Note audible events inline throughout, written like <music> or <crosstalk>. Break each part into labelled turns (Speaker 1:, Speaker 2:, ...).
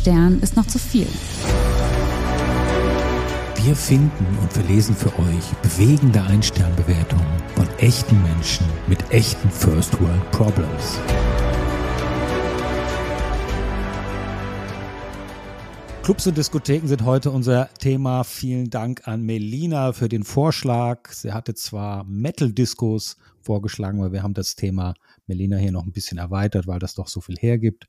Speaker 1: Stern ist noch zu viel.
Speaker 2: Wir finden und verlesen für euch bewegende Einsternbewertungen von echten Menschen mit echten First World Problems. Clubs und Diskotheken sind heute unser Thema. Vielen Dank an Melina für den Vorschlag. Sie hatte zwar Metal-Discos vorgeschlagen, aber wir haben das Thema Melina hier noch ein bisschen erweitert, weil das doch so viel hergibt.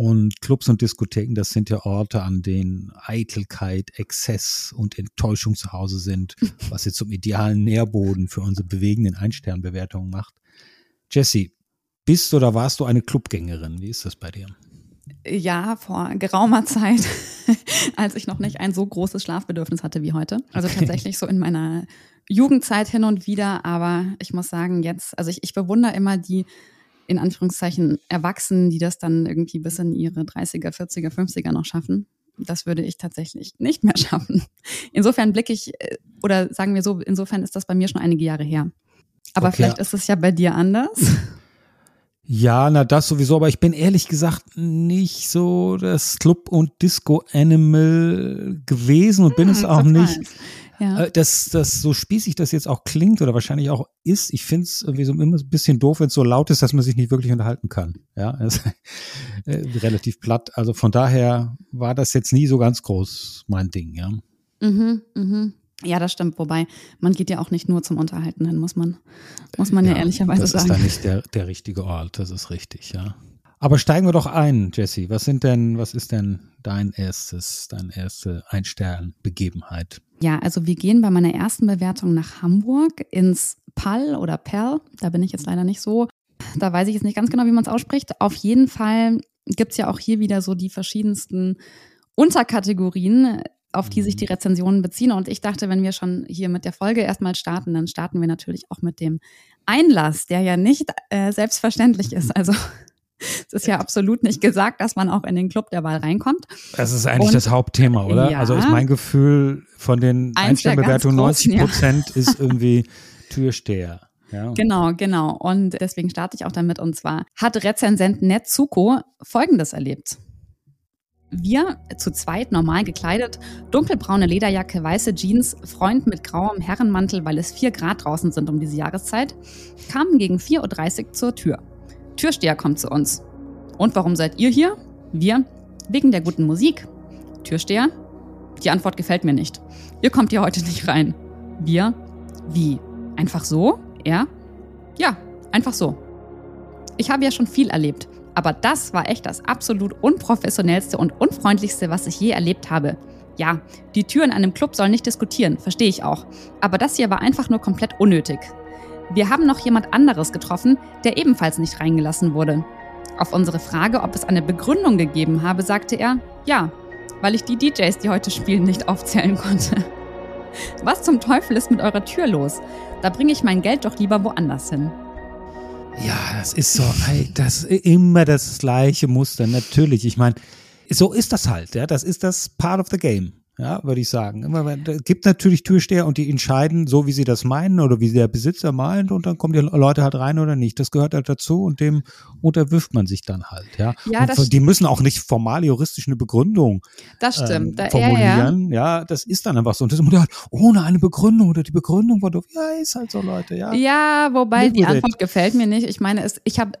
Speaker 2: Und Clubs und Diskotheken, das sind ja Orte, an denen Eitelkeit, Exzess und Enttäuschung zu Hause sind, <laughs> was sie zum idealen Nährboden für unsere bewegenden Einsternbewertungen macht. Jessie, bist oder warst du eine Clubgängerin? Wie ist das bei dir?
Speaker 1: Ja, vor geraumer Zeit, <laughs> als ich noch nicht ein so großes Schlafbedürfnis hatte wie heute. Also okay. tatsächlich so in meiner Jugendzeit hin und wieder. Aber ich muss sagen, jetzt, also ich, ich bewundere immer die in Anführungszeichen Erwachsenen, die das dann irgendwie bis in ihre 30er, 40er, 50er noch schaffen. Das würde ich tatsächlich nicht mehr <laughs> schaffen. Insofern blicke ich, äh, oder sagen wir so, insofern ist das bei mir schon einige Jahre her. Aber okay. vielleicht ist es ja bei dir anders. <laughs>
Speaker 2: Ja, na das sowieso, aber ich bin ehrlich gesagt nicht so das Club- und Disco-Animal gewesen und bin hm, es auch nicht. Ja. Äh, dass das so spießig das jetzt auch klingt oder wahrscheinlich auch ist, ich finde es irgendwie so immer ein bisschen doof, wenn es so laut ist, dass man sich nicht wirklich unterhalten kann. Ja, <laughs> also, äh, relativ platt. Also von daher war das jetzt nie so ganz groß mein Ding, ja.
Speaker 1: Mhm, mhm. Ja, das stimmt. Wobei, man geht ja auch nicht nur zum Unterhalten hin, muss man, muss man ja, ja ehrlicherweise sagen.
Speaker 2: Das ist da nicht der, der richtige Ort, das ist richtig, ja. Aber steigen wir doch ein, Jesse. Was sind denn, was ist denn dein erstes, deine erste Ein-Stern-Begebenheit?
Speaker 1: Ja, also wir gehen bei meiner ersten Bewertung nach Hamburg ins Pall oder Perl. Da bin ich jetzt leider nicht so. Da weiß ich jetzt nicht ganz genau, wie man es ausspricht. Auf jeden Fall gibt es ja auch hier wieder so die verschiedensten Unterkategorien, auf die sich die mhm. Rezensionen beziehen. Und ich dachte, wenn wir schon hier mit der Folge erstmal starten, dann starten wir natürlich auch mit dem Einlass, der ja nicht äh, selbstverständlich ist. Also es ist ja absolut nicht gesagt, dass man auch in den Club der Wahl reinkommt.
Speaker 2: Das ist eigentlich Und, das Hauptthema, oder? Ja, also ist mein Gefühl von den Einstellbewertungen 90 Prozent ja. ist irgendwie Türsteher. Ja.
Speaker 1: Genau, genau. Und deswegen starte ich auch damit. Und zwar hat Rezensent Netsuko Folgendes erlebt. Wir, zu zweit normal gekleidet, dunkelbraune Lederjacke, weiße Jeans, Freund mit grauem Herrenmantel, weil es vier Grad draußen sind um diese Jahreszeit, kamen gegen 4.30 Uhr zur Tür. Türsteher kommt zu uns. Und warum seid ihr hier? Wir? Wegen der guten Musik. Türsteher? Die Antwort gefällt mir nicht. Ihr kommt hier heute nicht rein. Wir? Wie? Einfach so? Er? Ja, einfach so. Ich habe ja schon viel erlebt, aber das war echt das absolut unprofessionellste und unfreundlichste, was ich je erlebt habe. Ja, die Tür in einem Club soll nicht diskutieren, verstehe ich auch. Aber das hier war einfach nur komplett unnötig. Wir haben noch jemand anderes getroffen, der ebenfalls nicht reingelassen wurde. Auf unsere Frage, ob es eine Begründung gegeben habe, sagte er, ja, weil ich die DJs, die heute spielen, nicht aufzählen konnte. <laughs> Was zum Teufel ist mit eurer Tür los? Da bringe ich mein Geld doch lieber woanders hin.
Speaker 2: Ja, das ist so, das immer das gleiche Muster, natürlich. Ich meine, so ist das halt, ja. Das ist das Part of the Game ja, würde ich sagen. Es gibt natürlich Türsteher und die entscheiden so, wie sie das meinen oder wie der Besitzer meint und dann kommen die Leute halt rein oder nicht. Das gehört halt dazu und dem unterwirft man sich dann halt, ja. ja das die müssen auch nicht formal juristisch eine Begründung
Speaker 1: das stimmt.
Speaker 2: Ähm, formulieren, ja, ja. ja, das ist dann einfach so. Und das ist halt ohne eine Begründung oder die Begründung war doch, ja, ist halt so, Leute, ja.
Speaker 1: Ja, wobei die Antwort gefällt mir nicht. Ich meine, es, ich habe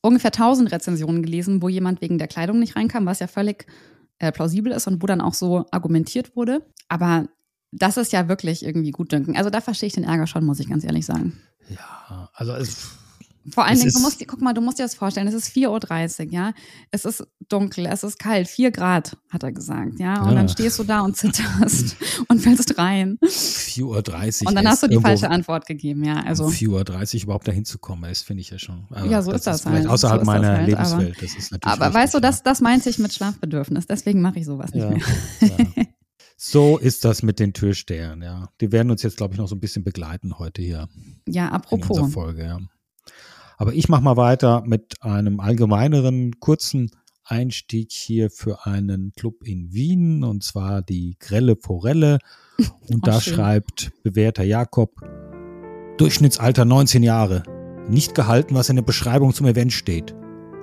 Speaker 1: ungefähr 1000 Rezensionen gelesen, wo jemand wegen der Kleidung nicht reinkam, was ja völlig äh, plausibel ist und wo dann auch so argumentiert wurde. Aber das ist ja wirklich irgendwie gut dünken. Also da verstehe ich den Ärger schon, muss ich ganz ehrlich sagen.
Speaker 2: Ja, also es
Speaker 1: vor allen Dingen, du musst, guck mal, du musst dir das vorstellen, es ist 4.30 Uhr, ja. Es ist dunkel, es ist kalt, 4 Grad, hat er gesagt, ja. Und ja. dann stehst du da und zitterst <laughs> und fällst rein.
Speaker 2: 4.30
Speaker 1: Uhr. Und dann hast du die falsche Antwort gegeben, ja. Also. Um
Speaker 2: 4.30 Uhr überhaupt dahin zu kommen, das finde ich ja schon.
Speaker 1: Aber ja, so ist das,
Speaker 2: ist halt. Außerhalb
Speaker 1: so
Speaker 2: meiner
Speaker 1: halt,
Speaker 2: Lebenswelt. Das ist
Speaker 1: natürlich aber weißt du, das, das meinte ich mit Schlafbedürfnis, deswegen mache ich sowas nicht ja, mehr. Ja.
Speaker 2: So ist das mit den Türstehern, ja. Die werden uns jetzt, glaube ich, noch so ein bisschen begleiten heute hier.
Speaker 1: Ja, apropos. In
Speaker 2: Folge, ja. Aber ich mache mal weiter mit einem allgemeineren, kurzen Einstieg hier für einen Club in Wien und zwar die Grelle Forelle. <laughs> Und oh, da schön. schreibt bewährter Jakob, Durchschnittsalter 19 Jahre. Nicht gehalten, was in der Beschreibung zum Event steht.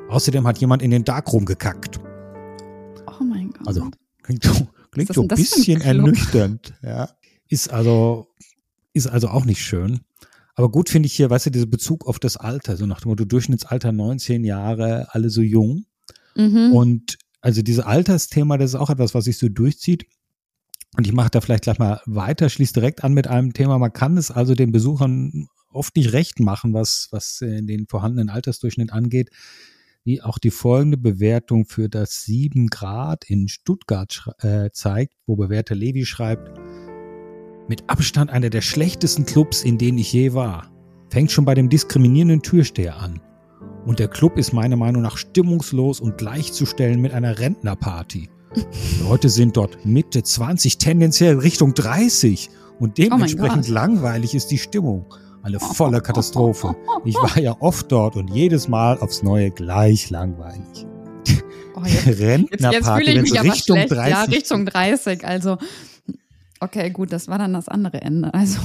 Speaker 2: Außerdem hat jemand in den Darkroom gekackt. Also klingt so, klingt so ein bisschen ernüchternd. Ja. Ist also, ist also auch nicht schön. Aber gut finde ich hier, weißt du, dieser Bezug auf das Alter, so nach dem Motto Durchschnittsalter 19 Jahre, alle so jung. Mhm. Und also dieses Altersthema, das ist auch etwas, was sich so durchzieht. Und ich mache da vielleicht gleich mal weiter, schließe direkt an mit einem Thema. Man kann es also den Besuchern oft nicht recht machen, was, was den vorhandenen Altersdurchschnitt angeht, wie auch die folgende Bewertung für das 7 Grad in Stuttgart äh, zeigt, wo Bewerter Levi schreibt, mit Abstand einer der schlechtesten Clubs, in denen ich je war. Fängt schon bei dem diskriminierenden Türsteher an. Und der Club ist meiner Meinung nach stimmungslos und gleichzustellen mit einer Rentnerparty. <laughs> Leute sind dort Mitte 20, tendenziell Richtung 30 und dementsprechend oh langweilig ist die Stimmung. Eine volle <laughs> Katastrophe. Ich war ja oft dort und jedes Mal aufs Neue gleich langweilig.
Speaker 1: Oh, jetzt, <laughs> Rentnerparty, jetzt, jetzt Richtung 30. Ja, Richtung 30. Also, okay, gut, das war dann das andere Ende. Also.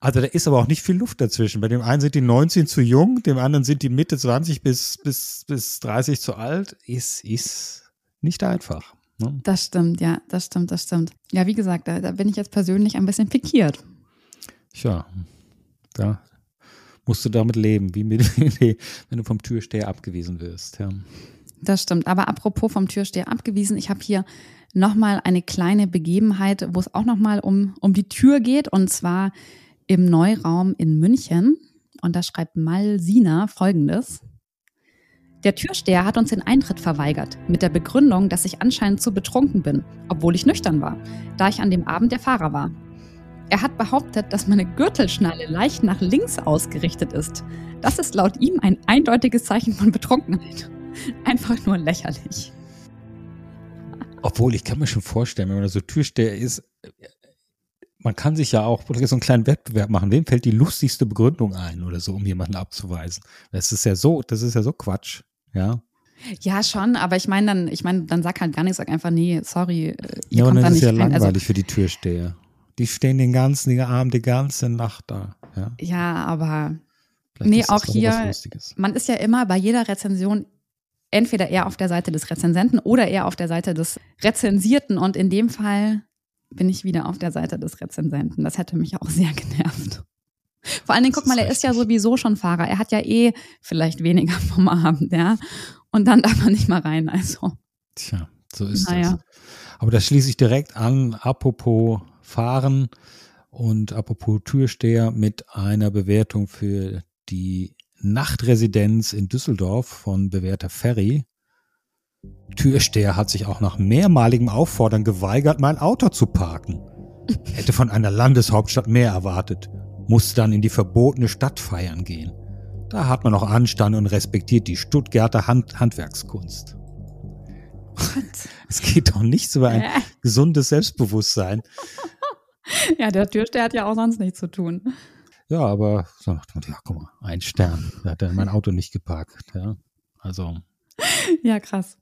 Speaker 2: Also da ist aber auch nicht viel Luft dazwischen. Bei dem einen sind die 19 zu jung, dem anderen sind die Mitte 20 bis, bis, bis 30 zu alt. Ist, ist nicht einfach.
Speaker 1: Ne? Das stimmt, ja, das stimmt, das stimmt. Ja, wie gesagt, da, da bin ich jetzt persönlich ein bisschen pikiert.
Speaker 2: Tja, da musst du damit leben, wie mit, <laughs> wenn du vom Türsteher abgewiesen wirst. Ja.
Speaker 1: Das stimmt. Aber apropos vom Türsteher abgewiesen, ich habe hier nochmal eine kleine Begebenheit, wo es auch nochmal um, um die Tür geht. Und zwar im Neuraum in München. Und da schreibt Malsina folgendes. Der Türsteher hat uns den Eintritt verweigert, mit der Begründung, dass ich anscheinend zu betrunken bin, obwohl ich nüchtern war, da ich an dem Abend der Fahrer war. Er hat behauptet, dass meine Gürtelschnalle leicht nach links ausgerichtet ist. Das ist laut ihm ein eindeutiges Zeichen von Betrunkenheit. Einfach nur lächerlich.
Speaker 2: Obwohl, ich kann mir schon vorstellen, wenn man so Türsteher ist, man kann sich ja auch so einen kleinen Wettbewerb machen. Wem fällt die lustigste Begründung ein oder so, um jemanden abzuweisen? Das ist ja so, das ist ja so Quatsch, ja.
Speaker 1: Ja, schon, aber ich meine dann, ich meine, dann sag halt gar nichts, sag einfach, nee, sorry. Äh,
Speaker 2: ja, und das ist ja rein. Also langweilig also, für die Türsteher. Die stehen den ganzen Abend, die ganze Nacht da. Ja,
Speaker 1: ja aber Vielleicht nee, auch hier, man ist ja immer bei jeder Rezension entweder eher auf der Seite des Rezensenten oder eher auf der Seite des Rezensierten und in dem Fall bin ich wieder auf der Seite des Rezensenten. Das hätte mich auch sehr genervt. Vor allen Dingen, guck mal, er ist ja sowieso schon Fahrer. Er hat ja eh vielleicht weniger <laughs> vom Abend, ja. Und dann darf man nicht mal rein, also.
Speaker 2: Tja, so ist naja. das. Aber das schließe ich direkt an, apropos Fahren und apropos Türsteher mit einer Bewertung für die Nachtresidenz in Düsseldorf von bewährter Ferry. Türsteher hat sich auch nach mehrmaligem Auffordern geweigert, mein Auto zu parken. <laughs> Hätte von einer Landeshauptstadt mehr erwartet, musste dann in die verbotene Stadt feiern gehen. Da hat man auch Anstand und respektiert die Stuttgarter Hand Handwerkskunst. <laughs> Es geht doch nichts über ein gesundes Selbstbewusstsein. <laughs>
Speaker 1: Ja, der Türsteher hat ja auch sonst nichts zu tun.
Speaker 2: Ja, aber so, ja, guck mal, ein Stern. Da hat er mein Auto nicht geparkt. Ja, also. <laughs>
Speaker 1: Ja, krass.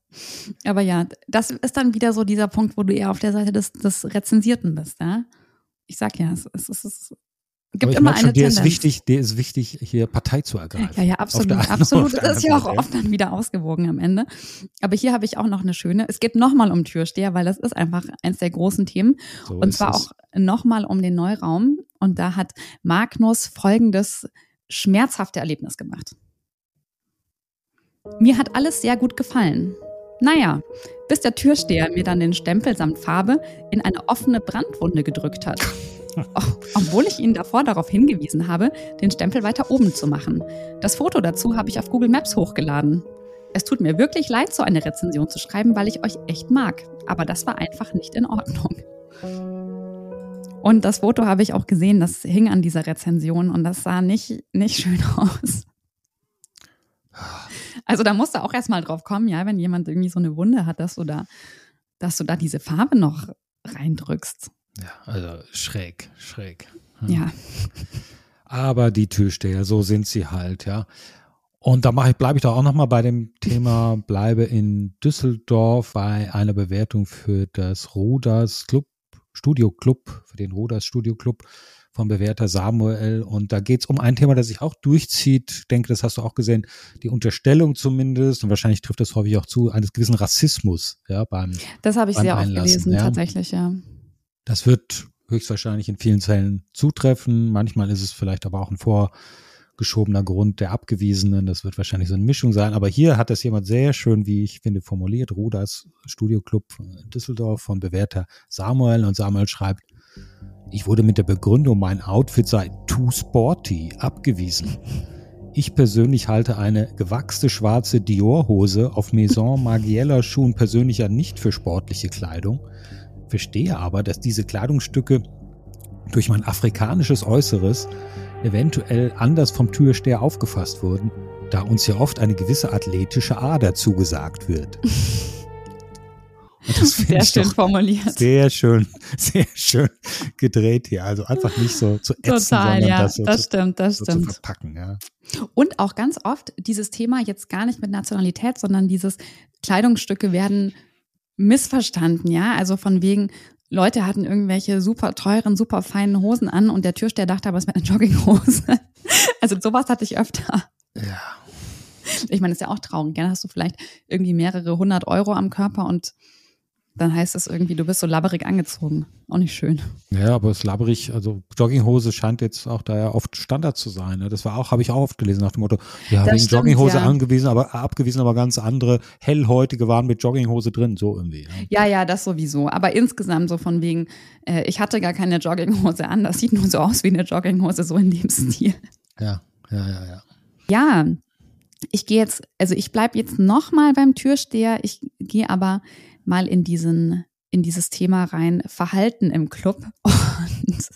Speaker 1: Aber ja, das ist dann wieder so dieser Punkt, wo du eher auf der Seite des, des Rezensierten bist, ja? Ich sag ja, es, es, es, es gibt immer schon, eine
Speaker 2: dir Ist wichtig, dir ist wichtig, hier Partei zu ergreifen.
Speaker 1: Ja, ja, absolut, absolut. <laughs> Das ist ja auch oft dann wieder ausgewogen am Ende. Aber hier habe ich auch noch eine schöne. Es geht nochmal um Türsteher, weil das ist einfach eins der großen Themen. So und zwar es. auch nochmal um den Neuraum. Und da hat Magnus folgendes schmerzhafte Erlebnis gemacht. Mir hat alles sehr gut gefallen. Naja, bis der Türsteher mir dann den Stempel samt Farbe in eine offene Brandwunde gedrückt hat. <laughs> Obwohl ich ihn davor darauf hingewiesen habe, den Stempel weiter oben zu machen. Das Foto dazu habe ich auf Google Maps hochgeladen. Es tut mir wirklich leid, so eine Rezension zu schreiben, weil ich euch echt mag. Aber das war einfach nicht in Ordnung. Und das Foto habe ich auch gesehen, das hing an dieser Rezension und das sah nicht, nicht schön aus. Also da musst du auch erstmal drauf kommen, ja, wenn jemand irgendwie so eine Wunde hat, dass du da, dass du da diese Farbe noch reindrückst.
Speaker 2: Ja, also schräg, schräg.
Speaker 1: Ja.
Speaker 2: Aber die Türsteher, so sind sie halt, ja. Und da mache ich, bleibe ich doch auch nochmal bei dem Thema, bleibe in Düsseldorf bei einer Bewertung für das Ruders Club, Studio Club, für den Ruders Studio Club vom Bewerter Samuel. Und da geht es um ein Thema, das sich auch durchzieht. Ich denke, das hast du auch gesehen, die Unterstellung zumindest, und wahrscheinlich trifft das häufig auch zu, eines gewissen Rassismus, ja, beim
Speaker 1: Das habe ich
Speaker 2: beim
Speaker 1: sehr oft gelesen,
Speaker 2: ja.
Speaker 1: tatsächlich, ja.
Speaker 2: Das wird höchstwahrscheinlich in vielen Fällen zutreffen. Manchmal ist es vielleicht aber auch ein vorgeschobener Grund der Abgewiesenen. Das wird wahrscheinlich so eine Mischung sein. Aber hier hat das jemand sehr schön, wie ich finde, formuliert. Ruders Studioclub Düsseldorf von Bewerter Samuel. Und Samuel schreibt, ich wurde mit der Begründung, mein Outfit sei too sporty, abgewiesen. Ich persönlich halte eine gewachste schwarze Dior-Hose auf Maison Margiela Schuhen persönlich ja nicht für sportliche Kleidung, verstehe aber, dass diese Kleidungsstücke durch mein afrikanisches Äußeres eventuell anders vom Türsteher aufgefasst wurden, da uns ja oft eine gewisse athletische Ader zugesagt wird. <laughs>
Speaker 1: Sehr schön formuliert.
Speaker 2: sehr schön, <laughs> sehr schön gedreht hier. Also einfach nicht so zu ätzen,
Speaker 1: Total,
Speaker 2: sondern
Speaker 1: ja,
Speaker 2: das so
Speaker 1: das
Speaker 2: zu,
Speaker 1: stimmt, das
Speaker 2: so zu
Speaker 1: stimmt.
Speaker 2: verpacken. Ja.
Speaker 1: Und auch ganz oft dieses Thema jetzt gar nicht mit Nationalität, sondern dieses Kleidungsstücke werden missverstanden, ja. Also von wegen, Leute hatten irgendwelche super teuren, super feinen Hosen an und der Türsteher dachte aber, es wäre eine Jogginghose. <laughs> Also sowas hatte ich öfter.
Speaker 2: ja.
Speaker 1: Ich meine, ist ja auch traurig. Dann hast du vielleicht irgendwie mehrere hundert Euro am Körper und dann heißt es irgendwie, du bist so labberig angezogen. Auch nicht schön.
Speaker 2: Ja, aber es labberig, also Jogginghose scheint jetzt auch da ja oft Standard zu sein. Ne? Das war auch, habe ich auch oft gelesen nach dem Motto, ja,
Speaker 1: Das
Speaker 2: wegen
Speaker 1: stimmt,
Speaker 2: Jogginghose
Speaker 1: ja.
Speaker 2: angewiesen, aber abgewiesen, aber ganz andere hellhäutige waren mit Jogginghose drin, so irgendwie. Ne?
Speaker 1: Ja, ja, das sowieso. Aber insgesamt so von wegen, äh, ich hatte gar keine Jogginghose an. Das sieht nur so aus wie eine Jogginghose, so in dem Stil.
Speaker 2: Ja, ja, ja, ja.
Speaker 1: Ja, ich gehe jetzt, also ich bleibe jetzt noch mal beim Türsteher. Ich gehe aber mal in diesen, in dieses Thema rein, Verhalten im Club <laughs> und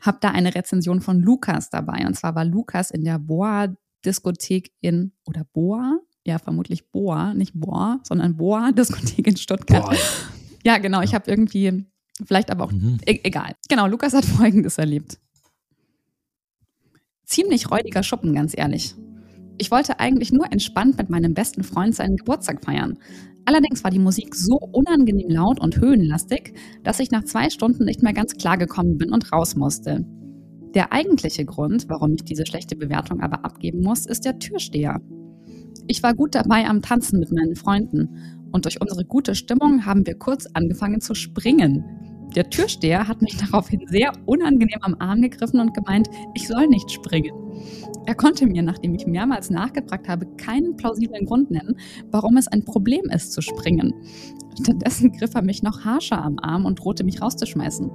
Speaker 1: habe da eine Rezension von Lukas dabei. Und zwar war Lukas in der Boa-Diskothek in, oder Boa? Ja, vermutlich Boa, nicht Boa, sondern Boa-Diskothek in Stuttgart.
Speaker 2: Boah.
Speaker 1: Ja, genau. Ich habe irgendwie, vielleicht aber auch,
Speaker 2: Mhm.
Speaker 1: e egal. Genau, Lukas hat <laughs> Folgendes erlebt. Ziemlich räudiger Schuppen, ganz ehrlich. Ich wollte eigentlich nur entspannt mit meinem besten Freund seinen Geburtstag feiern. Allerdings war die Musik so unangenehm laut und höhenlastig, dass ich nach zwei Stunden nicht mehr ganz klar gekommen bin und raus musste. Der eigentliche Grund, warum ich diese schlechte Bewertung aber abgeben muss, ist der Türsteher. Ich war gut dabei am Tanzen mit meinen Freunden und durch unsere gute Stimmung haben wir kurz angefangen zu springen. Der Türsteher hat mich <laughs> daraufhin sehr unangenehm am Arm gegriffen und gemeint, ich soll nicht springen. Er konnte mir, nachdem ich mehrmals nachgefragt habe, keinen plausiblen Grund nennen, warum es ein Problem ist zu springen. Stattdessen griff er mich noch harscher am Arm und drohte mich rauszuschmeißen.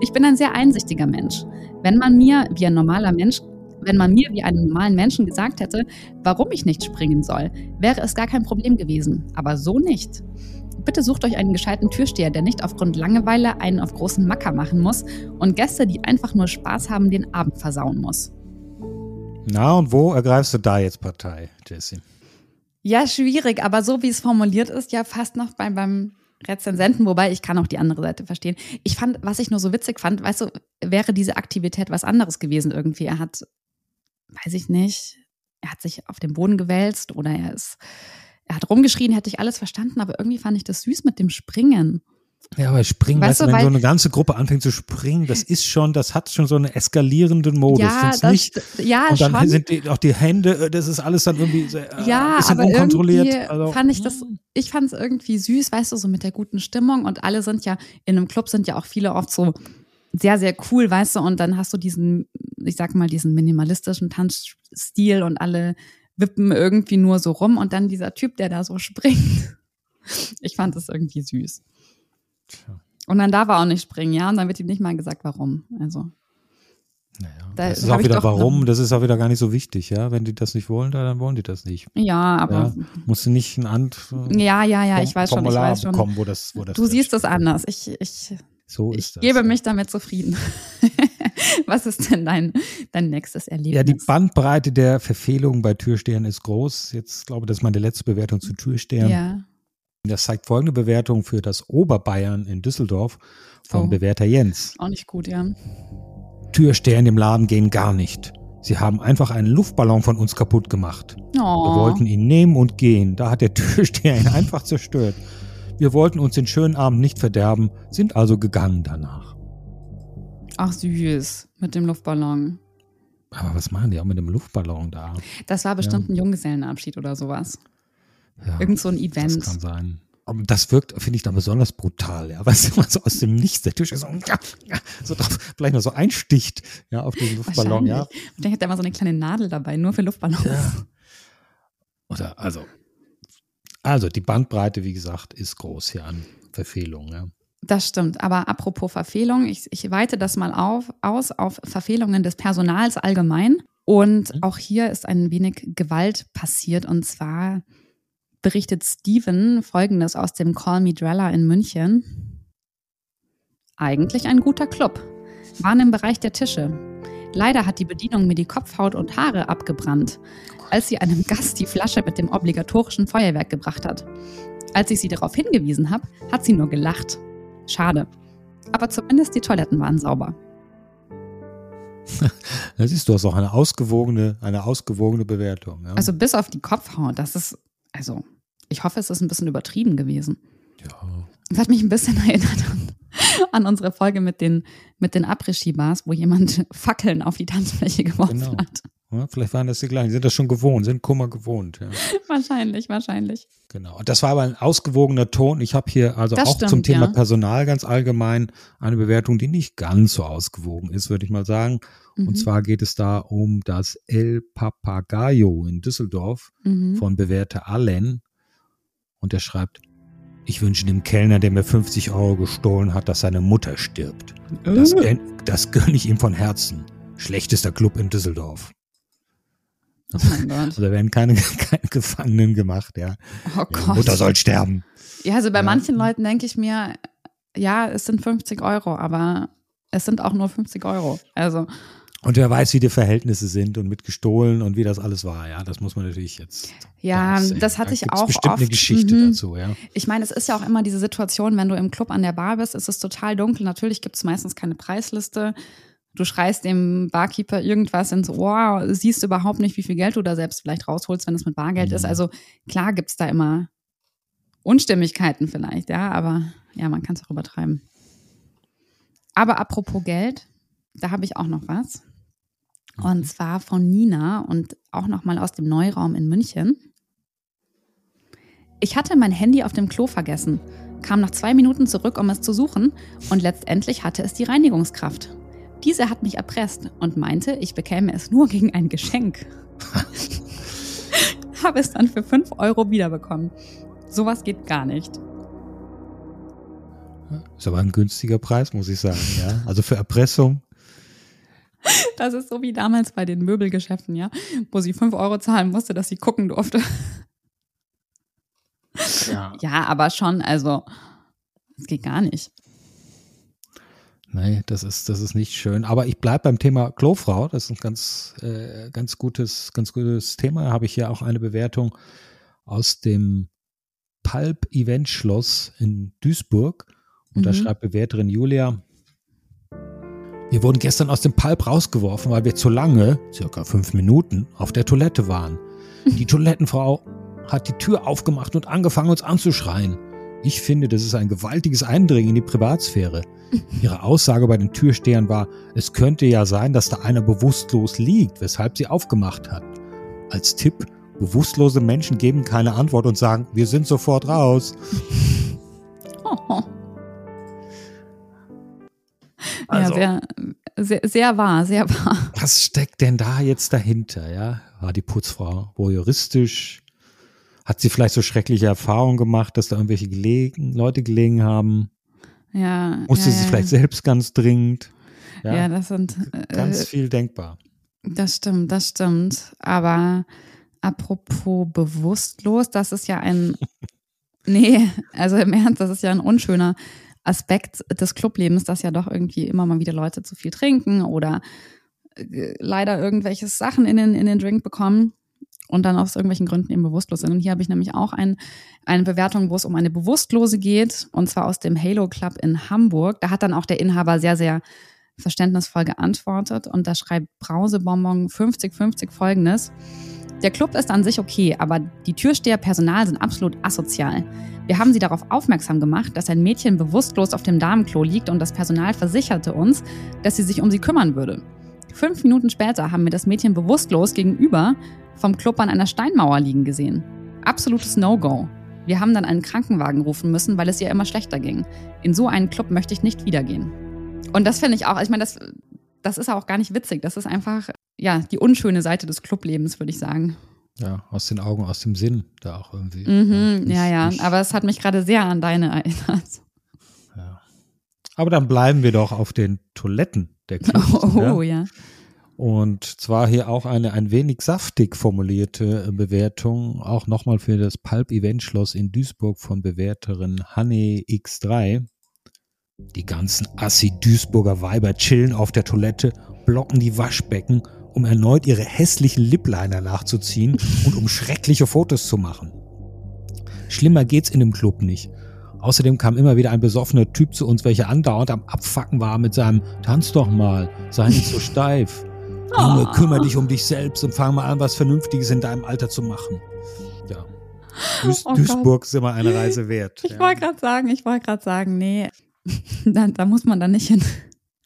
Speaker 1: Ich bin ein sehr einsichtiger Mensch. Wenn man mir wie ein normaler Mensch, wenn man mir wie einem normalen Menschen gesagt hätte, warum ich nicht springen soll, wäre es gar kein Problem gewesen. Aber so nicht. Bitte sucht euch einen gescheiten Türsteher, der nicht aufgrund Langeweile einen auf großen Macker machen muss und Gäste, die einfach nur Spaß haben, den Abend versauen muss.
Speaker 2: Na, und wo ergreifst du da jetzt Partei, Jesse?
Speaker 1: Ja, schwierig, aber so wie es formuliert ist, ja fast noch beim, beim Rezensenten, wobei ich kann auch die andere Seite verstehen. Ich fand, was ich nur so witzig fand, weißt du, wäre diese Aktivität was anderes gewesen irgendwie. Er hat, weiß ich nicht, er hat sich auf den Boden gewälzt oder er ist, er hat rumgeschrien, hätte ich alles verstanden, aber irgendwie fand ich das süß mit dem Springen.
Speaker 2: Ja, aber springen,
Speaker 1: Weißt
Speaker 2: weißt du, wenn so eine ganze Gruppe anfängt zu springen, das ist schon, das hat schon so einen eskalierenden Modus,
Speaker 1: ja, das,
Speaker 2: nicht?
Speaker 1: ja,
Speaker 2: Und dann
Speaker 1: schon.
Speaker 2: sind die, auch die Hände, äh, das ist alles dann irgendwie äh,
Speaker 1: Ja,
Speaker 2: ein bisschen
Speaker 1: aber
Speaker 2: unkontrolliert.
Speaker 1: irgendwie
Speaker 2: Also,
Speaker 1: fand ich das, ich fand es irgendwie süß, weißt du, so mit der guten Stimmung und alle sind ja, in einem Club sind ja auch viele oft so sehr, sehr cool, weißt du, und dann hast du diesen, ich sag mal, diesen minimalistischen Tanzstil und alle wippen irgendwie nur so rum und dann dieser Typ, der da so <laughs> springt. Ich fand das irgendwie süß. Und dann darf er auch nicht springen, ja, und dann wird ihm nicht mal gesagt, warum. Also,
Speaker 2: Naja,
Speaker 1: Da
Speaker 2: das ist auch wieder warum, das ist auch wieder gar nicht so wichtig, ja. Wenn die das nicht wollen, dann wollen die das nicht.
Speaker 1: ja, aber,
Speaker 2: Musst du nicht ein Ant
Speaker 1: ja, ja, ja, ich weiß schon, ich
Speaker 2: Formular
Speaker 1: weiß schon.
Speaker 2: bekommen, wo das, wo das
Speaker 1: Du siehst es anders. Ich, ich,
Speaker 2: So
Speaker 1: Ich
Speaker 2: ist das.
Speaker 1: gebe
Speaker 2: ja.
Speaker 1: mich damit zufrieden. <laughs> Was ist denn dein, dein nächstes Erlebnis?
Speaker 2: Ja, die Bandbreite der Verfehlungen bei Türstehern ist groß. Jetzt glaube ich, das ist meine letzte Bewertung zu Türstehern.
Speaker 1: Ja.
Speaker 2: Das zeigt folgende Bewertung für das Oberbayern in Düsseldorf vom
Speaker 1: Oh.
Speaker 2: Bewerter Jens.
Speaker 1: Auch nicht gut, ja.
Speaker 2: Türsteher in dem Laden gehen gar nicht. Sie haben einfach einen Luftballon von uns kaputt gemacht.
Speaker 1: Oh.
Speaker 2: Wir wollten ihn nehmen und gehen. Da hat der <laughs> Türsteher ihn einfach zerstört. Wir wollten uns den schönen Abend nicht verderben, sind also gegangen danach.
Speaker 1: Ach süß, mit dem Luftballon.
Speaker 2: Aber was machen die auch mit dem Luftballon da?
Speaker 1: Das war bestimmt ja. ein Junggesellenabschied oder sowas.
Speaker 2: Ja,
Speaker 1: Irgend so ein Event.
Speaker 2: Das kann sein. Aber das wirkt, finde ich, dann besonders brutal, ja. <laughs> Weißt du, so aus dem Nichts, der Tisch so, so drauf, vielleicht noch so einsticht, ja, auf diesen Luftballon, ja.
Speaker 1: Und dann hat er immer so eine kleine Nadel dabei, nur für Luftballons. Ja.
Speaker 2: Oder, also, also die Bandbreite, wie gesagt, ist groß hier an Verfehlungen, ja.
Speaker 1: Das stimmt. Aber apropos Verfehlung, ich, ich weite das mal auf, aus auf Verfehlungen des Personals allgemein. Und mhm. auch hier ist ein wenig Gewalt passiert. Und zwar berichtet Steven Folgendes aus dem Call Me Drella in München. Eigentlich ein guter Club. Waren im Bereich der Tische. Leider hat die Bedienung mir die Kopfhaut und Haare abgebrannt, als sie einem Gast die Flasche mit dem obligatorischen Feuerwerk gebracht hat. Als ich sie darauf hingewiesen habe, hat sie nur gelacht. Schade. Aber zumindest die Toiletten waren sauber. <laughs>
Speaker 2: Da siehst du, hast auch eine ausgewogene, eine ausgewogene Bewertung. Ja?
Speaker 1: Also bis auf die Kopfhaut, das ist, also ich hoffe, es ist ein bisschen übertrieben gewesen.
Speaker 2: Ja.
Speaker 1: Das hat mich ein bisschen <laughs> erinnert an, an unsere Folge mit den, mit den Après-Ski-Bars, wo jemand <laughs> Fackeln auf die Tanzfläche geworfen genau. hat.
Speaker 2: Ja, vielleicht waren das die gleichen, sind das schon gewohnt, sind Kummer gewohnt. Ja. <laughs>
Speaker 1: Wahrscheinlich, wahrscheinlich.
Speaker 2: Genau. Und das war aber ein ausgewogener Ton. Ich habe hier also das auch stimmt, zum Thema ja. Personal ganz allgemein eine Bewertung, die nicht ganz so ausgewogen ist, würde ich mal sagen. Mhm. Und zwar geht es da um das El Papagayo in Düsseldorf mhm. von Bewährte Allen. Und er schreibt, ich wünsche dem Kellner, der mir 50 Euro gestohlen hat, dass seine Mutter stirbt. Das, äh. das gönne ich ihm von Herzen. Schlechtester Club in Düsseldorf.
Speaker 1: Oh mein Gott.
Speaker 2: Also da werden keine, <laughs> keine Gefangenen gemacht, ja.
Speaker 1: Oh Gott.
Speaker 2: Mutter soll sterben.
Speaker 1: Ja, also bei ja. manchen Leuten denke ich mir, ja, es sind 50 Euro, aber es sind auch nur 50 Euro. Also.
Speaker 2: Und wer weiß, wie die Verhältnisse sind und mit gestohlen und wie das alles war, ja, das muss man natürlich jetzt.
Speaker 1: Ja, das, das hatte ich auch
Speaker 2: bestimmt
Speaker 1: oft.
Speaker 2: eine Geschichte mhm. dazu, ja.
Speaker 1: Ich meine, es ist ja auch immer diese Situation, wenn du im Club an der Bar bist, ist es total dunkel. Natürlich gibt es meistens keine Preisliste du schreist dem Barkeeper irgendwas ins Ohr, siehst überhaupt nicht, wie viel Geld du da selbst vielleicht rausholst, wenn es mit Bargeld mhm. ist. Also klar gibt's da immer Unstimmigkeiten vielleicht, ja, aber ja, man kann es auch übertreiben. Aber apropos Geld, da habe ich auch noch was. Und zwar von Nina und auch nochmal aus dem Neuraum in München. Ich hatte mein Handy auf dem Klo vergessen, kam nach zwei Minuten zurück, um es zu suchen, und letztendlich hatte es die Reinigungskraft. Diese hat mich erpresst und meinte, ich bekäme es nur gegen ein Geschenk. <laughs> Habe es dann für 5 Euro wiederbekommen. Sowas geht gar nicht.
Speaker 2: Ist aber ein günstiger Preis, muss ich sagen, ja. Also für Erpressung. <laughs>
Speaker 1: Das ist so wie damals bei den Möbelgeschäften, ja, wo sie 5 Euro zahlen musste, dass sie gucken durfte.
Speaker 2: Ja.
Speaker 1: ja, aber schon, also, es geht gar nicht.
Speaker 2: Nee, das ist, das ist nicht schön. Aber ich bleibe beim Thema Klofrau. Das ist ein ganz, äh, ganz gutes, ganz gutes Thema. Da habe ich hier auch eine Bewertung aus dem Pulp Event Schloss in Duisburg. Und mhm. da schreibt Bewerterin Julia, wir wurden gestern aus dem Pulp rausgeworfen, weil wir zu lange, circa fünf Minuten, auf der Toilette waren. Die <laughs> Toilettenfrau hat die Tür aufgemacht und angefangen, uns anzuschreien. Ich finde, das ist ein gewaltiges Eindringen in die Privatsphäre. Ihre Aussage bei den Türstehern war, es könnte ja sein, dass da einer bewusstlos liegt, weshalb sie aufgemacht hat. Als Tipp, bewusstlose Menschen geben keine Antwort und sagen, wir sind sofort raus.
Speaker 1: Oh. <laughs> Also, ja, sehr, sehr, sehr wahr, sehr wahr.
Speaker 2: Was steckt denn da jetzt dahinter, ja? War die Putzfrau voyeuristisch? Hat sie vielleicht so schreckliche Erfahrungen gemacht, dass da irgendwelche gelegen, Leute gelegen haben?
Speaker 1: Ja.
Speaker 2: Musste
Speaker 1: ja,
Speaker 2: sie
Speaker 1: ja.
Speaker 2: vielleicht selbst ganz dringend?
Speaker 1: Ja, ja das sind
Speaker 2: äh, ganz viel denkbar.
Speaker 1: Das stimmt, das stimmt. Aber apropos bewusstlos, das ist ja ein, <laughs> nee, also im Ernst, das ist ja ein unschöner Aspekt des Clublebens, dass ja doch irgendwie immer mal wieder Leute zu viel trinken oder äh, leider irgendwelche Sachen in den, in den Drink bekommen und dann aus irgendwelchen Gründen eben bewusstlos sind. Und hier habe ich nämlich auch ein, eine Bewertung, wo es um eine Bewusstlose geht, und zwar aus dem Halo Club in Hamburg. Da hat dann auch der Inhaber sehr, sehr verständnisvoll geantwortet und da schreibt Brausebonbon 5050 folgendes. Der Club ist an sich okay, aber die Türsteher Personal sind absolut asozial. Wir haben sie darauf aufmerksam gemacht, dass ein Mädchen bewusstlos auf dem Damenklo liegt und das Personal versicherte uns, dass sie sich um sie kümmern würde. Fünf Minuten später haben wir das Mädchen bewusstlos gegenüber vom Club an einer Steinmauer liegen gesehen. Absolutes No-Go. Wir haben dann einen Krankenwagen rufen müssen, weil es ihr immer schlechter ging. In so einen Club möchte ich nicht wieder gehen. Und das finde ich auch, ich meine, das, das ist auch gar nicht witzig. Das ist einfach, ja, die unschöne Seite des Clublebens, würde ich sagen.
Speaker 2: Ja, aus den Augen, aus dem Sinn da auch irgendwie.
Speaker 1: Mhm, ja, ja, ja. aber es hat mich gerade sehr an deine <laughs> erinnert.
Speaker 2: Aber dann bleiben wir doch auf den Toiletten der <laughs> Clubs.
Speaker 1: Oh, ja. ja.
Speaker 2: Und zwar hier auch eine ein wenig saftig formulierte Bewertung, auch nochmal für das Pulp Event Schloss in Duisburg von Bewerterin Hanne X3. Die ganzen assi Duisburger Weiber chillen auf der Toilette, blocken die Waschbecken, um erneut ihre hässlichen Lipliner nachzuziehen und um schreckliche Fotos zu machen. Schlimmer geht's in dem Club nicht. Außerdem kam immer wieder ein besoffener Typ zu uns, welcher andauernd am Abfacken war mit seinem Tanz doch mal, sei nicht so steif. <laughs> Junge, kümmere dich um dich selbst und fang mal an, was Vernünftiges in deinem Alter zu machen. Ja. Duis oh Duisburg ist immer eine Reise wert.
Speaker 1: Ich
Speaker 2: ja.
Speaker 1: wollte gerade sagen, ich wollte gerade sagen, nee, <laughs> da, da muss man dann nicht hin.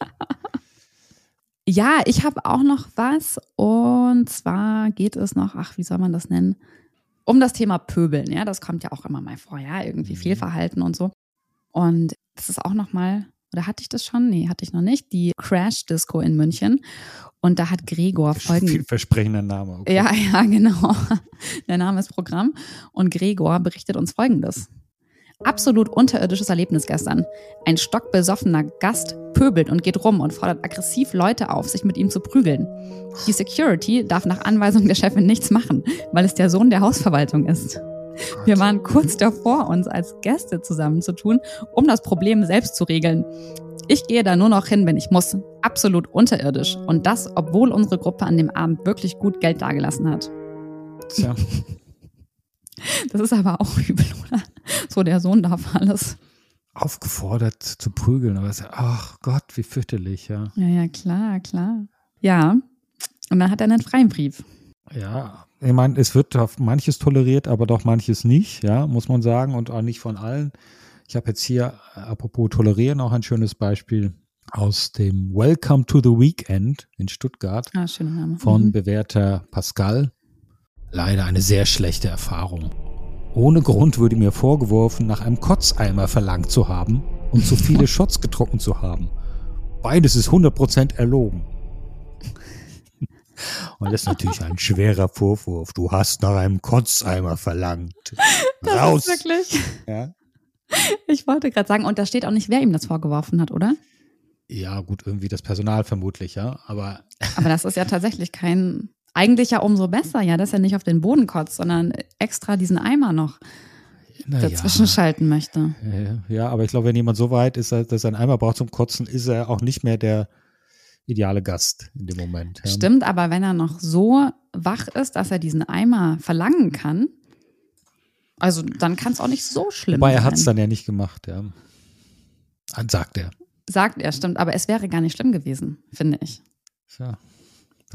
Speaker 1: <laughs> ja, ich habe auch noch was und zwar geht es noch, ach, wie soll man das nennen? Um das Thema Pöbeln, ja, das kommt ja auch immer mal vor, ja, irgendwie mhm. Fehlverhalten und so. Und das ist auch noch mal, oder hatte ich das schon? Nee, hatte ich noch nicht. Die Crash Disco in München. Und da hat Gregor folgenden.
Speaker 2: Vielversprechender Name.
Speaker 1: Okay. Ja, <laughs> ja, genau. Der Name ist Programm. Und Gregor berichtet uns folgendes. Absolut unterirdisches Erlebnis gestern. Ein stockbesoffener Gast pöbelt und geht rum und fordert aggressiv Leute auf, sich mit ihm zu prügeln. Die Security darf nach Anweisung der Chefin nichts machen, weil es der Sohn der Hausverwaltung ist. Wir waren kurz davor, uns als Gäste zusammenzutun, um das Problem selbst zu regeln. Ich gehe da nur noch hin, wenn ich muss. Absolut unterirdisch. Und das, obwohl unsere Gruppe an dem Abend wirklich gut Geld dagelassen hat.
Speaker 2: Tja. <laughs> <laughs>
Speaker 1: Das ist aber auch <laughs> übel, oder? So, der Sohn darf alles.
Speaker 2: Aufgefordert zu prügeln, aber es, ach Gott, wie fürchterlich, ja.
Speaker 1: Ja, ja, klar, klar. Ja. Und dann hat er einen freien Brief.
Speaker 2: Ja, ich meine, es wird manches toleriert, aber doch manches nicht, ja, muss man sagen, und auch nicht von allen. Ich habe jetzt hier, apropos tolerieren, auch ein schönes Beispiel aus dem Welcome to the Weekend in Stuttgart
Speaker 1: ah,
Speaker 2: von mhm. bewährter Pascal. Leider eine sehr schlechte Erfahrung. Ohne Grund wurde mir vorgeworfen, nach einem Kotzeimer verlangt zu haben und zu viele <laughs> Shots getrunken zu haben. Beides ist 100% erlogen. Und das ist natürlich ein schwerer Vorwurf. Du hast nach einem Kotzeimer verlangt.
Speaker 1: Das Raus. Ist wirklich. Ja? Ich wollte gerade sagen, und da steht auch nicht, wer ihm das vorgeworfen hat, oder?
Speaker 2: Ja, gut, irgendwie das Personal vermutlich, ja. Aber.
Speaker 1: Aber das ist ja tatsächlich kein eigentlich ja umso besser, ja, dass er nicht auf den Boden kotzt, sondern extra diesen Eimer noch Na dazwischen ja. schalten möchte.
Speaker 2: Ja, aber ich glaube, wenn jemand so weit ist, dass er einen Eimer braucht zum Kotzen, ist er auch nicht mehr der ideale Gast in dem Moment.
Speaker 1: Ja. Stimmt, aber wenn er noch so wach ist, dass er diesen Eimer verlangen kann, also dann kann es auch nicht so schlimm
Speaker 2: Wobei
Speaker 1: sein.
Speaker 2: er hat es dann ja nicht gemacht, ja. Sagt er.
Speaker 1: Sagt er, stimmt, aber es wäre gar nicht schlimm gewesen, finde ich.
Speaker 2: Ja.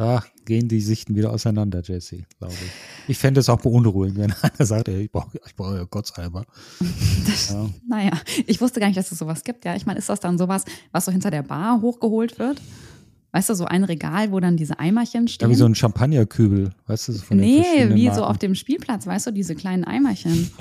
Speaker 2: Da gehen die Sichten wieder auseinander, Jesse, glaube ich. Ich fände es auch beunruhigend, wenn <laughs> einer sagt, ey, ich brauche ich brauch ja Gottseimer. <laughs>
Speaker 1: ja. Naja, ich wusste gar nicht, dass es sowas gibt. Ja, ich meine, ist das dann sowas, was so hinter der Bar hochgeholt wird? Weißt du, so ein Regal, wo dann diese Eimerchen stehen?
Speaker 2: Ja, wie so ein Champagnerkübel, weißt du?
Speaker 1: Von nee, wie Marken. so auf dem Spielplatz, weißt du, diese kleinen Eimerchen.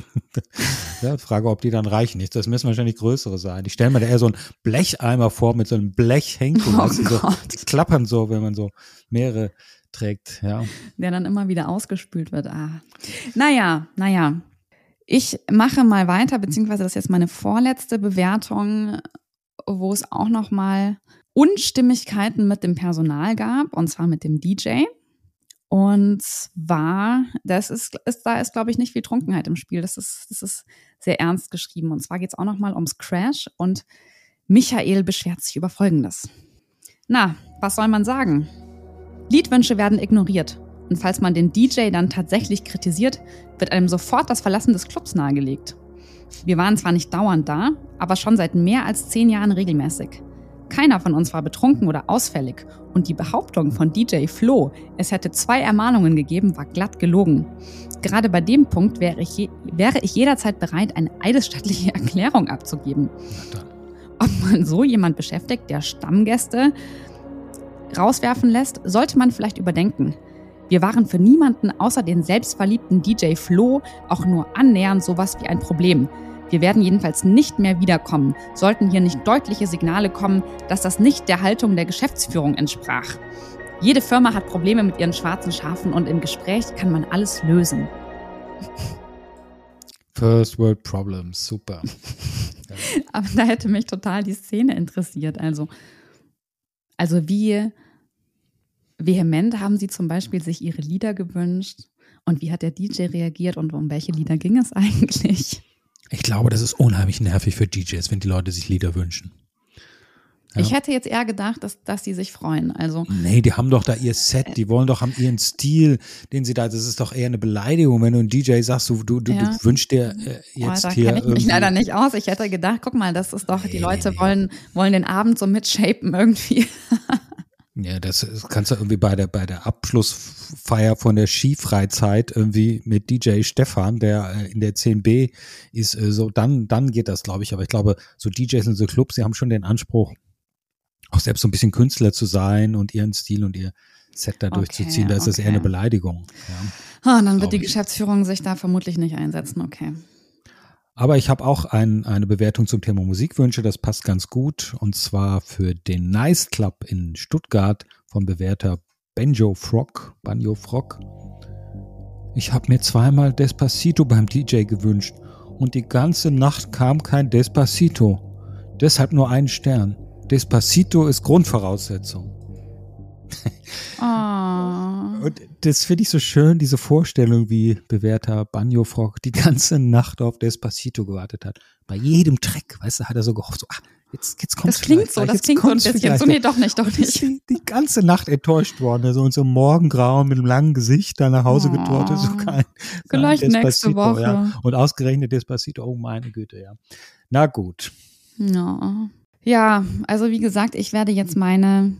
Speaker 1: <laughs>
Speaker 2: ja, Frage, ob die dann reichen. Das müssen wahrscheinlich größere sein. Ich stelle mir da eher so einen Blecheimer vor mit so einem Blechhenkel. <laughs> Oh weißt du, so, die klappern so, wenn man so mehrere trägt, ja.
Speaker 1: Der dann immer wieder ausgespült wird. Ah. Naja, naja. Ich mache mal weiter, beziehungsweise das ist jetzt meine vorletzte Bewertung, wo es auch noch mal Unstimmigkeiten mit dem Personal gab, und zwar mit dem DJ. Und zwar, das ist, ist da ist, glaube ich, nicht viel Trunkenheit im Spiel. Das ist, das ist sehr ernst geschrieben. Und zwar geht es auch nochmal ums Crash und Michael beschwert sich über Folgendes. Na, was soll man sagen? Liedwünsche werden ignoriert. Und falls man den DJ dann tatsächlich kritisiert, wird einem sofort das Verlassen des Clubs nahegelegt. Wir waren zwar nicht dauernd da, aber schon seit mehr als zehn Jahren regelmäßig. Keiner von uns war betrunken oder ausfällig. Und die Behauptung von DJ Flo, es hätte zwei Ermahnungen gegeben, war glatt gelogen. Gerade bei dem Punkt wäre ich, je, wäre ich jederzeit bereit, eine eidesstattliche <laughs> Erklärung abzugeben. Ob man so jemand beschäftigt, der Stammgäste rauswerfen lässt, sollte man vielleicht überdenken. Wir waren für niemanden außer den selbstverliebten DJ Flo auch nur annähernd sowas wie ein Problem. Wir werden jedenfalls nicht mehr wiederkommen, sollten hier nicht deutliche Signale kommen, dass das nicht der Haltung der Geschäftsführung entsprach. Jede Firma hat Probleme mit ihren schwarzen Schafen und im Gespräch kann man alles lösen.
Speaker 2: First World Problems, super. <laughs>
Speaker 1: Aber da hätte mich total die Szene interessiert. Also, also wie vehement haben Sie zum Beispiel sich Ihre Lieder gewünscht? Und wie hat der DJ reagiert und um welche Lieder ging es <laughs> eigentlich?
Speaker 2: Ich glaube, das ist unheimlich nervig für DJs, wenn die Leute sich Lieder wünschen.
Speaker 1: Ja. Ich hätte jetzt eher gedacht, dass, dass die sich freuen. Also
Speaker 2: nee, die haben doch da ihr Set, die wollen doch haben ihren Stil, den sie da, das ist doch eher eine Beleidigung, wenn du ein DJ sagst, du, du, ja. du wünschst dir äh, jetzt oh, da hier.
Speaker 1: Ich mich leider nicht aus. Ich hätte gedacht, guck mal, das ist doch, nee, die Leute nee, wollen, wollen den Abend so mitshapen irgendwie. <laughs>
Speaker 2: Ja, das kannst du irgendwie bei der, bei der Abschlussfeier von der Skifreizeit irgendwie mit DJ Stefan, der äh, in der 10b ist, äh, so, dann, dann geht das, glaube ich. Aber ich glaube, so DJs in so Clubs, die haben schon den Anspruch, auch selbst so ein bisschen Künstler zu sein und ihren Stil und ihr Set da durchzuziehen. Okay, da ist okay. das eher eine Beleidigung.
Speaker 1: Ja, ah, dann wird die ich. Geschäftsführung sich da vermutlich nicht einsetzen, okay.
Speaker 2: Aber ich habe auch ein, eine Bewertung zum Thema Musikwünsche, das passt ganz gut. Und zwar für den Nice Club in Stuttgart vom Bewerter Benjo Frog, Banjo Frog. Ich habe mir zweimal Despacito beim DJ gewünscht und die ganze Nacht kam kein Despacito. Deshalb nur ein Stern. Despacito ist Grundvoraussetzung.
Speaker 1: Oh. <laughs>
Speaker 2: Und das finde ich so schön, diese Vorstellung, wie bewährter Banjo Frog die ganze Nacht auf Despacito gewartet hat. Bei jedem Track, weißt du, hat er so gehofft, so, ach, jetzt, jetzt kommt
Speaker 1: Das klingt so, das klingt so ein bisschen so, nee, doch nicht, doch nicht.
Speaker 2: Die, die ganze Nacht enttäuscht worden, so in so einem Morgengrauen mit einem langen Gesicht da nach Hause oh. getortet, so kein,
Speaker 1: Vielleicht nächste Woche.
Speaker 2: Ja. Und ausgerechnet Despacito, oh meine Güte, ja. Na gut.
Speaker 1: Ja. Ja, also wie gesagt, ich werde jetzt meine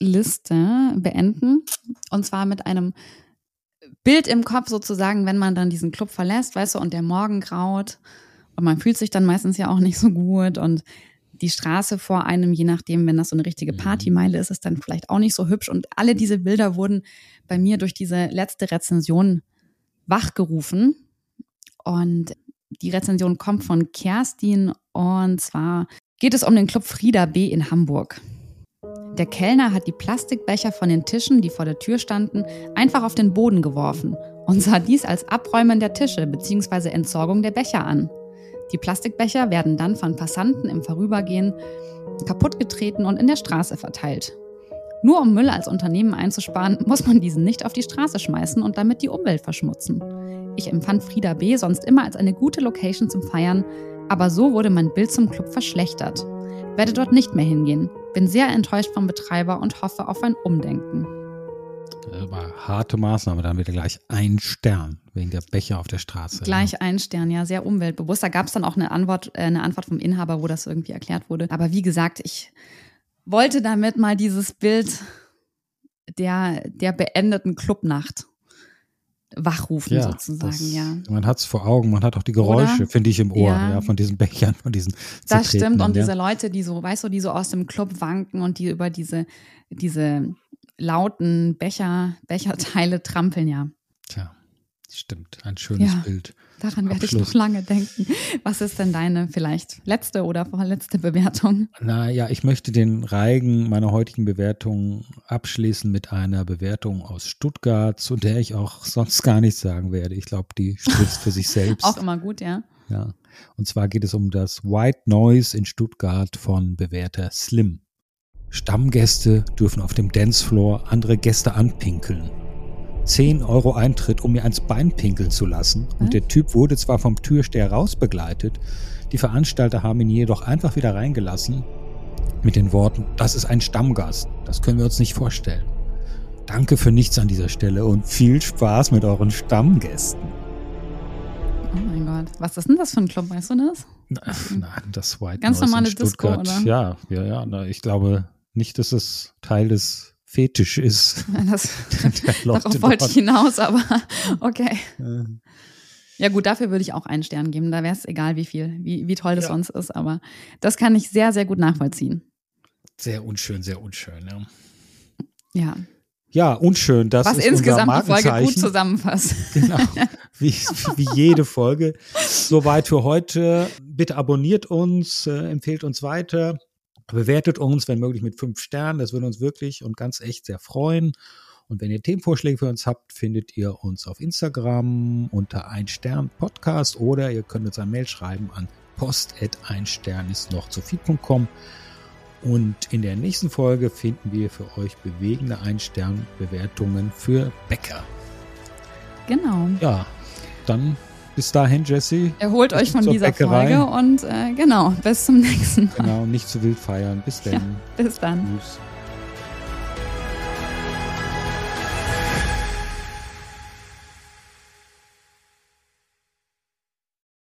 Speaker 1: Liste beenden. Und zwar mit einem Bild im Kopf sozusagen, wenn man dann diesen Club verlässt, weißt du, und der Morgen graut. Und man fühlt sich dann meistens ja auch nicht so gut. Und die Straße vor einem, je nachdem, wenn das so eine richtige mhm. Partymeile ist, ist dann vielleicht auch nicht so hübsch. Und alle diese Bilder wurden bei mir durch diese letzte Rezension wachgerufen. Und die Rezension kommt von Kerstin und zwar geht es um den Club Frieda B in Hamburg. Der Kellner hat die Plastikbecher von den Tischen, die vor der Tür standen, einfach auf den Boden geworfen und sah dies als Abräumen der Tische bzw. Entsorgung der Becher an. Die Plastikbecher werden dann von Passanten im Vorübergehen kaputtgetreten und in der Straße verteilt. Nur um Müll als Unternehmen einzusparen, <laughs> muss man diesen nicht auf die Straße schmeißen und damit die Umwelt verschmutzen. Ich empfand Frieda B. sonst immer als eine gute Location zum Feiern, aber so wurde mein Bild zum Club verschlechtert. Werde dort nicht mehr hingehen. Bin sehr enttäuscht vom Betreiber und hoffe auf ein Umdenken.
Speaker 2: Das war harte Maßnahme, dann wieder gleich ein Stern wegen der Becher auf der Straße.
Speaker 1: Gleich ja. ein Stern, ja, sehr umweltbewusst. Da gab es dann auch eine Antwort, äh, eine Antwort vom Inhaber, wo das irgendwie erklärt wurde. Aber wie gesagt, ich wollte damit mal dieses Bild der, der beendeten Clubnacht wachrufen ja, sozusagen, ja.
Speaker 2: Man hat es vor Augen, man hat auch die Geräusche, finde ich, im Ohr, ja. ja. von diesen <laughs> Bechern, von diesen
Speaker 1: Das stimmt, und ja. diese Leute, die so, weißt du, die so aus dem Club wanken und die über diese, diese lauten Becher, Becherteile <laughs> trampeln, ja.
Speaker 2: Tja, stimmt, ein schönes Bild.
Speaker 1: Daran werde ich noch lange denken. Was ist denn deine vielleicht letzte oder vorletzte Bewertung?
Speaker 2: Naja, ich möchte den Reigen meiner heutigen Bewertung abschließen mit einer Bewertung aus Stuttgart, zu der ich auch sonst gar nichts sagen werde. Ich glaube, die spricht für sich selbst.
Speaker 1: auch immer gut, ja.
Speaker 2: Ja. Und zwar geht es um das White Noise in Stuttgart von Bewerter Slim. Stammgäste dürfen auf dem Dancefloor andere Gäste anpinkeln. 10 Euro Eintritt, um mir ans Bein pinkeln zu lassen. Und der Typ wurde zwar vom Türsteher rausbegleitet, die Veranstalter haben ihn jedoch einfach wieder reingelassen mit den Worten, das ist ein Stammgast, das können wir uns nicht vorstellen. Danke für nichts an dieser Stelle und viel Spaß mit euren Stammgästen.
Speaker 1: Oh mein Gott, was ist denn das für ein Club, weißt du das?
Speaker 2: Nein, das White
Speaker 1: Ganz
Speaker 2: Noise
Speaker 1: normale. Disco, oder?
Speaker 2: Ja, ja, ja. Na, ich glaube nicht, dass es Teil des Fetisch ist. <laughs>
Speaker 1: Das, darauf wollte ich hinaus, aber <laughs> okay. Ja gut, dafür würde ich auch einen Stern geben. Da wäre es egal, wie viel, wie, wie toll das
Speaker 2: Ja.
Speaker 1: sonst ist. Aber das kann ich sehr, sehr gut nachvollziehen.
Speaker 2: Sehr unschön, sehr unschön. Ja,
Speaker 1: Ja.
Speaker 2: ja unschön. Das
Speaker 1: Was
Speaker 2: ist
Speaker 1: insgesamt
Speaker 2: unser
Speaker 1: die Folge gut zusammenfasst. <laughs>
Speaker 2: Genau. Wie, wie jede Folge. Soweit für heute. Bitte abonniert uns, äh, empfehlt uns weiter, bewertet uns, wenn möglich, mit fünf Sternen. Das würde uns wirklich und ganz echt sehr freuen. Und wenn ihr Themenvorschläge für uns habt, findet ihr uns auf Instagram unter ein Stern Podcast oder ihr könnt uns eine Mail schreiben an post ein Stern ist noch zu viel.com. Und in der nächsten Folge finden wir für euch bewegende Ein-Stern-Bewertungen für Bäcker.
Speaker 1: Genau.
Speaker 2: Ja, dann bis dahin, Jesse.
Speaker 1: Erholt euch von dieser
Speaker 2: Bäckerei.
Speaker 1: Folge und äh, genau, bis zum <laughs> nächsten Mal.
Speaker 2: Genau, nicht zu wild feiern. Bis dann.
Speaker 1: Bis dann.
Speaker 2: Tschüss.